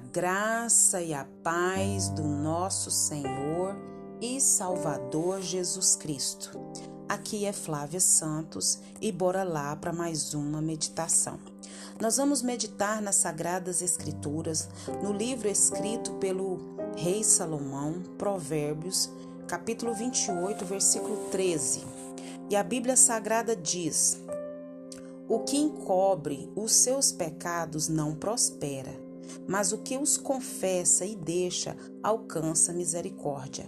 graça e a paz do nosso Senhor e Salvador Jesus Cristo. Aqui é Flávia Santos e bora lá para mais uma meditação. Nós vamos meditar nas Sagradas Escrituras, no livro escrito pelo Rei Salomão, Provérbios, capítulo 28, versículo 13. E a Bíblia Sagrada diz: O que encobre os seus pecados não prospera, mas o que os confessa e deixa alcança misericórdia.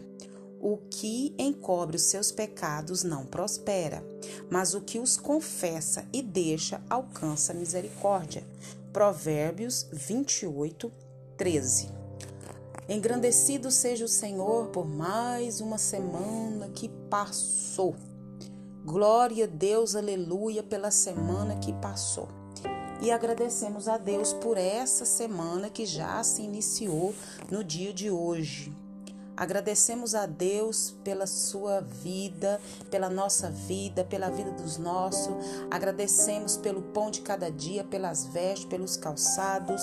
O que encobre os seus pecados não prospera, mas o que os confessa e deixa alcança misericórdia. Provérbios 28, 13. Engrandecido seja o Senhor por mais uma semana que passou. Glória a Deus, aleluia, pela semana que passou. E agradecemos a Deus por essa semana que já se iniciou no dia de hoje. Agradecemos a Deus pela sua vida, pela nossa vida, pela vida dos nossos. Agradecemos pelo pão de cada dia, pelas vestes, pelos calçados.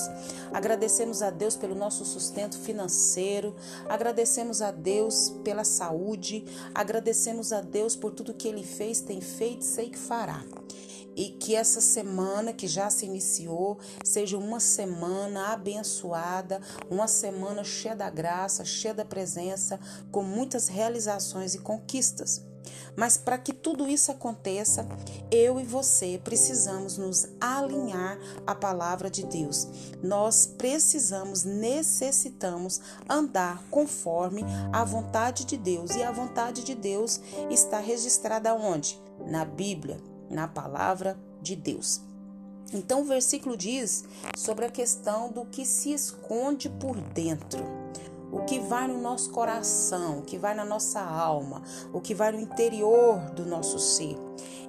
Agradecemos a Deus pelo nosso sustento financeiro. Agradecemos a Deus pela saúde. Agradecemos a Deus por tudo que ele fez, tem feito e sei que fará e que essa semana que já se iniciou seja uma semana abençoada, uma semana cheia da graça, cheia da presença, com muitas realizações e conquistas. Mas para que tudo isso aconteça, eu e você precisamos nos alinhar à palavra de Deus. Nós precisamos, necessitamos andar conforme a vontade de Deus. E a vontade de Deus está registrada onde? Na Bíblia na palavra de Deus. Então o versículo diz sobre a questão do que se esconde por dentro. O que vai no nosso coração, o que vai na nossa alma, o que vai no interior do nosso ser.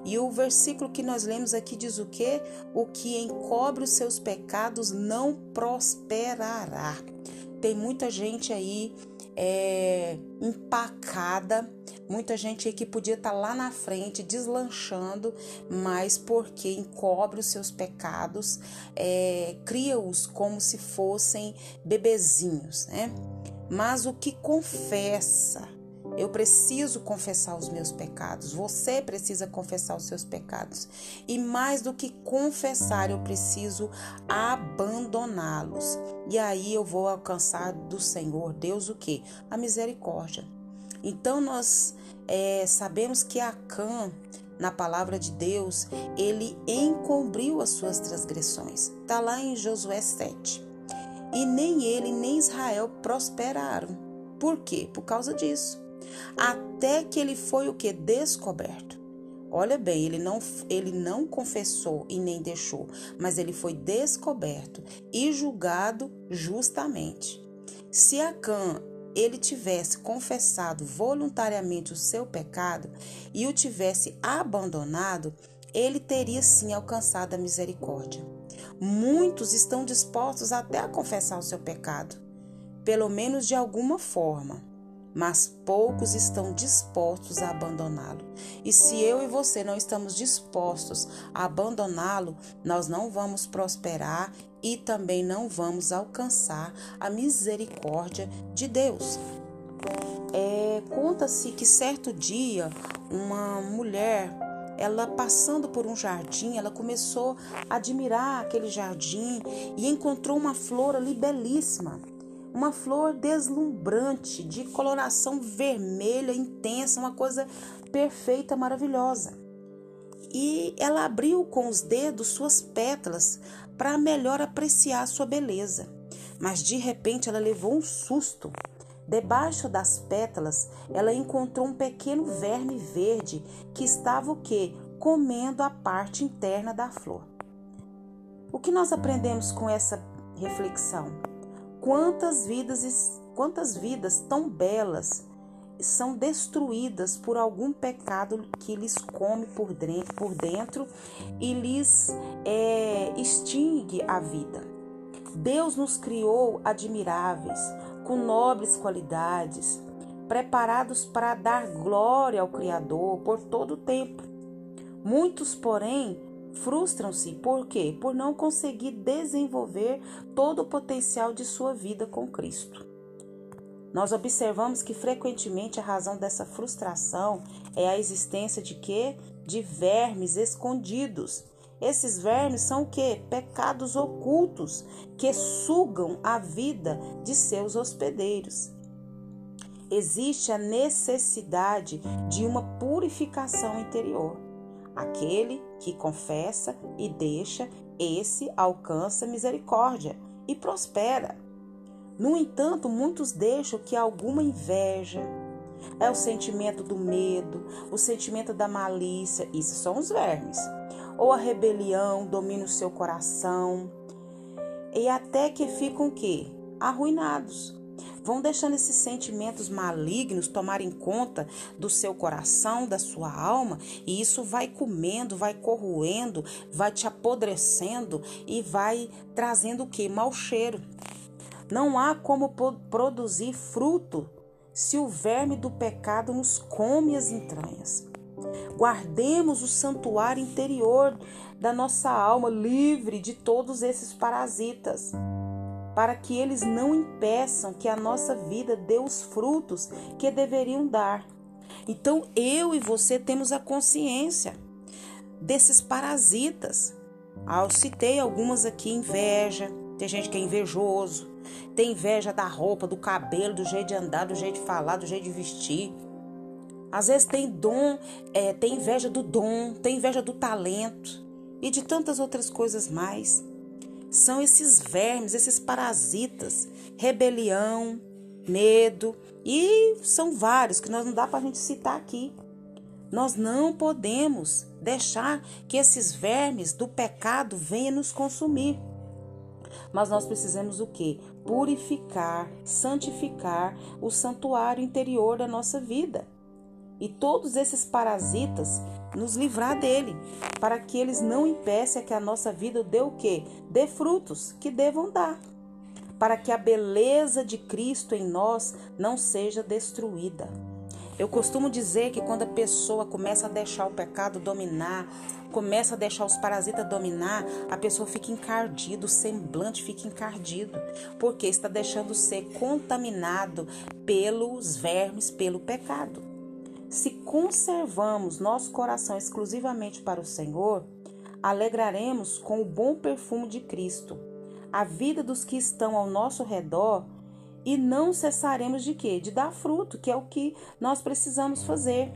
E o versículo que nós lemos aqui diz o que? O que encobre os seus pecados não prosperará. Tem muita gente aí é, empacada Muita gente aí que podia estar tá lá na frente deslanchando, mas porque encobre os seus pecados, é, cria-os como se fossem bebezinhos, né? Mas o que confessa, eu preciso confessar os meus pecados. Você precisa confessar os seus pecados. E mais do que confessar, eu preciso abandoná-los. E aí eu vou alcançar do Senhor Deus o que? A misericórdia. Então nós é, sabemos que Acã, na palavra de Deus, ele encobriu as suas transgressões. Está lá em Josué 7. E nem ele nem Israel prosperaram. Por quê? Por causa disso. Até que ele foi o que? Descoberto. Olha bem, ele não, ele não confessou e nem deixou, mas ele foi descoberto e julgado justamente. Se Acã ele tivesse confessado voluntariamente o seu pecado e o tivesse abandonado, ele teria sim alcançado a misericórdia. Muitos estão dispostos até a confessar o seu pecado, pelo menos de alguma forma mas poucos estão dispostos a abandoná-lo. E se eu e você não estamos dispostos a abandoná-lo, nós não vamos prosperar e também não vamos alcançar a misericórdia de Deus. É, Conta-se que certo dia uma mulher ela passando por um jardim, ela começou a admirar aquele jardim e encontrou uma flor ali belíssima uma flor deslumbrante, de coloração vermelha intensa, uma coisa perfeita, maravilhosa. E ela abriu com os dedos suas pétalas para melhor apreciar sua beleza. Mas de repente ela levou um susto. Debaixo das pétalas, ela encontrou um pequeno verme verde que estava o quê? Comendo a parte interna da flor. O que nós aprendemos com essa reflexão? Quantas vidas, quantas vidas tão belas são destruídas por algum pecado que lhes come por dentro, e lhes é, extingue a vida. Deus nos criou admiráveis, com nobres qualidades, preparados para dar glória ao Criador por todo o tempo. Muitos, porém, frustram-se por quê? Por não conseguir desenvolver todo o potencial de sua vida com Cristo. Nós observamos que frequentemente a razão dessa frustração é a existência de quê? De vermes escondidos. Esses vermes são o quê? Pecados ocultos que sugam a vida de seus hospedeiros. Existe a necessidade de uma purificação interior. Aquele que confessa e deixa, esse alcança misericórdia e prospera. No entanto, muitos deixam que alguma inveja, é o sentimento do medo, o sentimento da malícia, isso são os vermes, ou a rebelião domina o seu coração, e até que ficam o quê? Arruinados. Vão deixando esses sentimentos malignos tomarem conta do seu coração, da sua alma, e isso vai comendo, vai corroendo, vai te apodrecendo e vai trazendo o que? Mau cheiro. Não há como produzir fruto se o verme do pecado nos come as entranhas. Guardemos o santuário interior da nossa alma livre de todos esses parasitas, para que eles não impeçam que a nossa vida dê os frutos que deveriam dar. Então eu e você temos a consciência desses parasitas. Ah, eu citei algumas aqui: inveja, tem gente que é invejoso, tem inveja da roupa, do cabelo, do jeito de andar, do jeito de falar, do jeito de vestir. Às vezes tem dom, é, tem inveja do dom, tem inveja do talento e de tantas outras coisas mais. São esses vermes, esses parasitas, rebelião, medo e são vários que nós não dá para a gente citar aqui. Nós não podemos deixar que esses vermes do pecado venham nos consumir. Mas nós precisamos o que? Purificar, santificar o santuário interior da nossa vida. E todos esses parasitas nos livrar dele, para que eles não impeçam que a nossa vida dê o quê? Dê frutos que devam dar. Para que a beleza de Cristo em nós não seja destruída. Eu costumo dizer que quando a pessoa começa a deixar o pecado dominar, começa a deixar os parasitas dominar, a pessoa fica encardido, o semblante fica encardido, porque está deixando ser contaminado pelos vermes, pelo pecado. Se conservamos nosso coração exclusivamente para o Senhor, alegraremos com o bom perfume de Cristo. A vida dos que estão ao nosso redor e não cessaremos de quê? De dar fruto, que é o que nós precisamos fazer.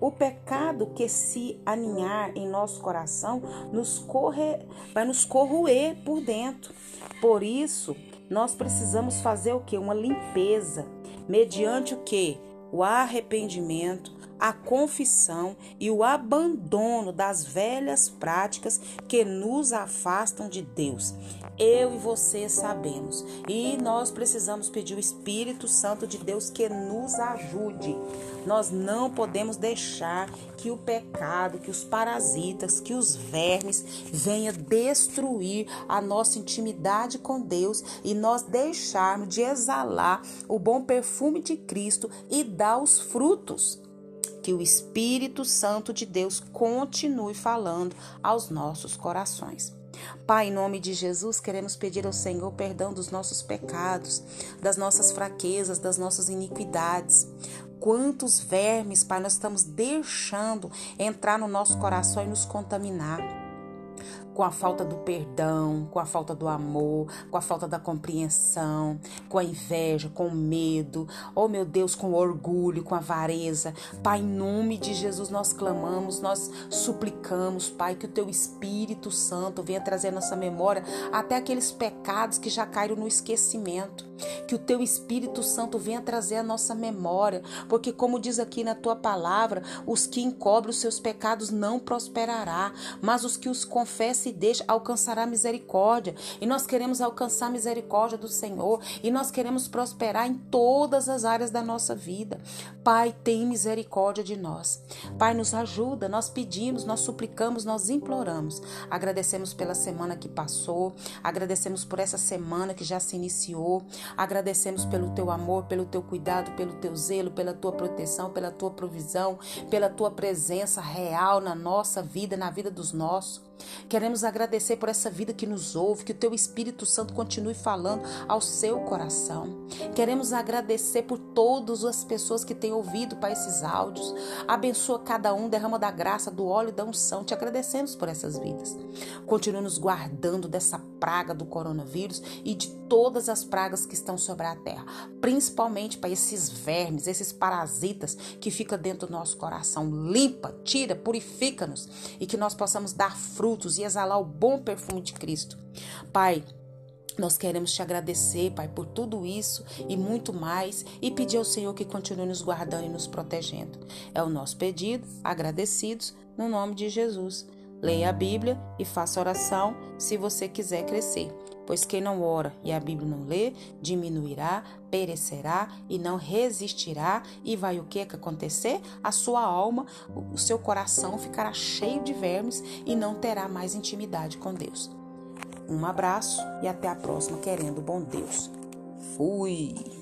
O pecado que se aninhar em nosso coração nos corre, vai nos corroer por dentro. Por isso, nós precisamos fazer o que? Uma limpeza, mediante o que? O arrependimento, a confissão e o abandono das velhas práticas que nos afastam de Deus. Eu e você sabemos. E nós precisamos pedir o Espírito Santo de Deus que nos ajude. Nós não podemos deixar que o pecado, que os parasitas, que os vermes venha destruir a nossa intimidade com Deus e nós deixarmos de exalar o bom perfume de Cristo e dar os frutos que o Espírito Santo de Deus continue falando aos nossos corações. Pai, em nome de Jesus, queremos pedir ao Senhor perdão dos nossos pecados, das nossas fraquezas, das nossas iniquidades. Quantos vermes, Pai, nós estamos deixando entrar no nosso coração e nos contaminar com a falta do perdão, com a falta do amor, com a falta da compreensão, com a inveja, com o medo, oh meu Deus, com o orgulho, com a avareza. Pai, em nome de Jesus nós clamamos, nós suplicamos, Pai, que o teu Espírito Santo venha trazer à nossa memória até aqueles pecados que já caíram no esquecimento. Que o teu Espírito Santo venha trazer à nossa memória, porque como diz aqui na tua palavra, os que encobrem os seus pecados não prosperará, mas os que os confessam se deixa, alcançará misericórdia. E nós queremos alcançar a misericórdia do Senhor. E nós queremos prosperar em todas as áreas da nossa vida. Pai, tem misericórdia de nós. Pai, nos ajuda. Nós pedimos, nós suplicamos, nós imploramos. Agradecemos pela semana que passou. Agradecemos por essa semana que já se iniciou. Agradecemos pelo teu amor, pelo teu cuidado, pelo teu zelo, pela tua proteção, pela tua provisão, pela tua presença real na nossa vida, na vida dos nossos. Queremos agradecer por essa vida que nos ouve, que o teu Espírito Santo continue falando ao seu coração. Queremos agradecer por todas as pessoas que têm ouvido para esses áudios. Abençoa cada um, derrama da graça, do óleo e da unção. Te agradecemos por essas vidas. Continua nos guardando dessa praga do coronavírus e de todas as pragas que estão sobre a terra, principalmente para esses vermes, esses parasitas que ficam dentro do nosso coração. Limpa, tira, purifica-nos e que nós possamos dar frutos e exalar o bom perfume de Cristo. Pai, nós queremos te agradecer, Pai, por tudo isso e muito mais e pedir ao Senhor que continue nos guardando e nos protegendo. É o nosso pedido, agradecidos, no nome de Jesus. Leia a Bíblia e faça oração se você quiser crescer. Pois quem não ora e a Bíblia não lê, diminuirá, perecerá e não resistirá. E vai o que acontecer? A sua alma, o seu coração ficará cheio de vermes e não terá mais intimidade com Deus. Um abraço e até a próxima, querendo bom Deus. Fui!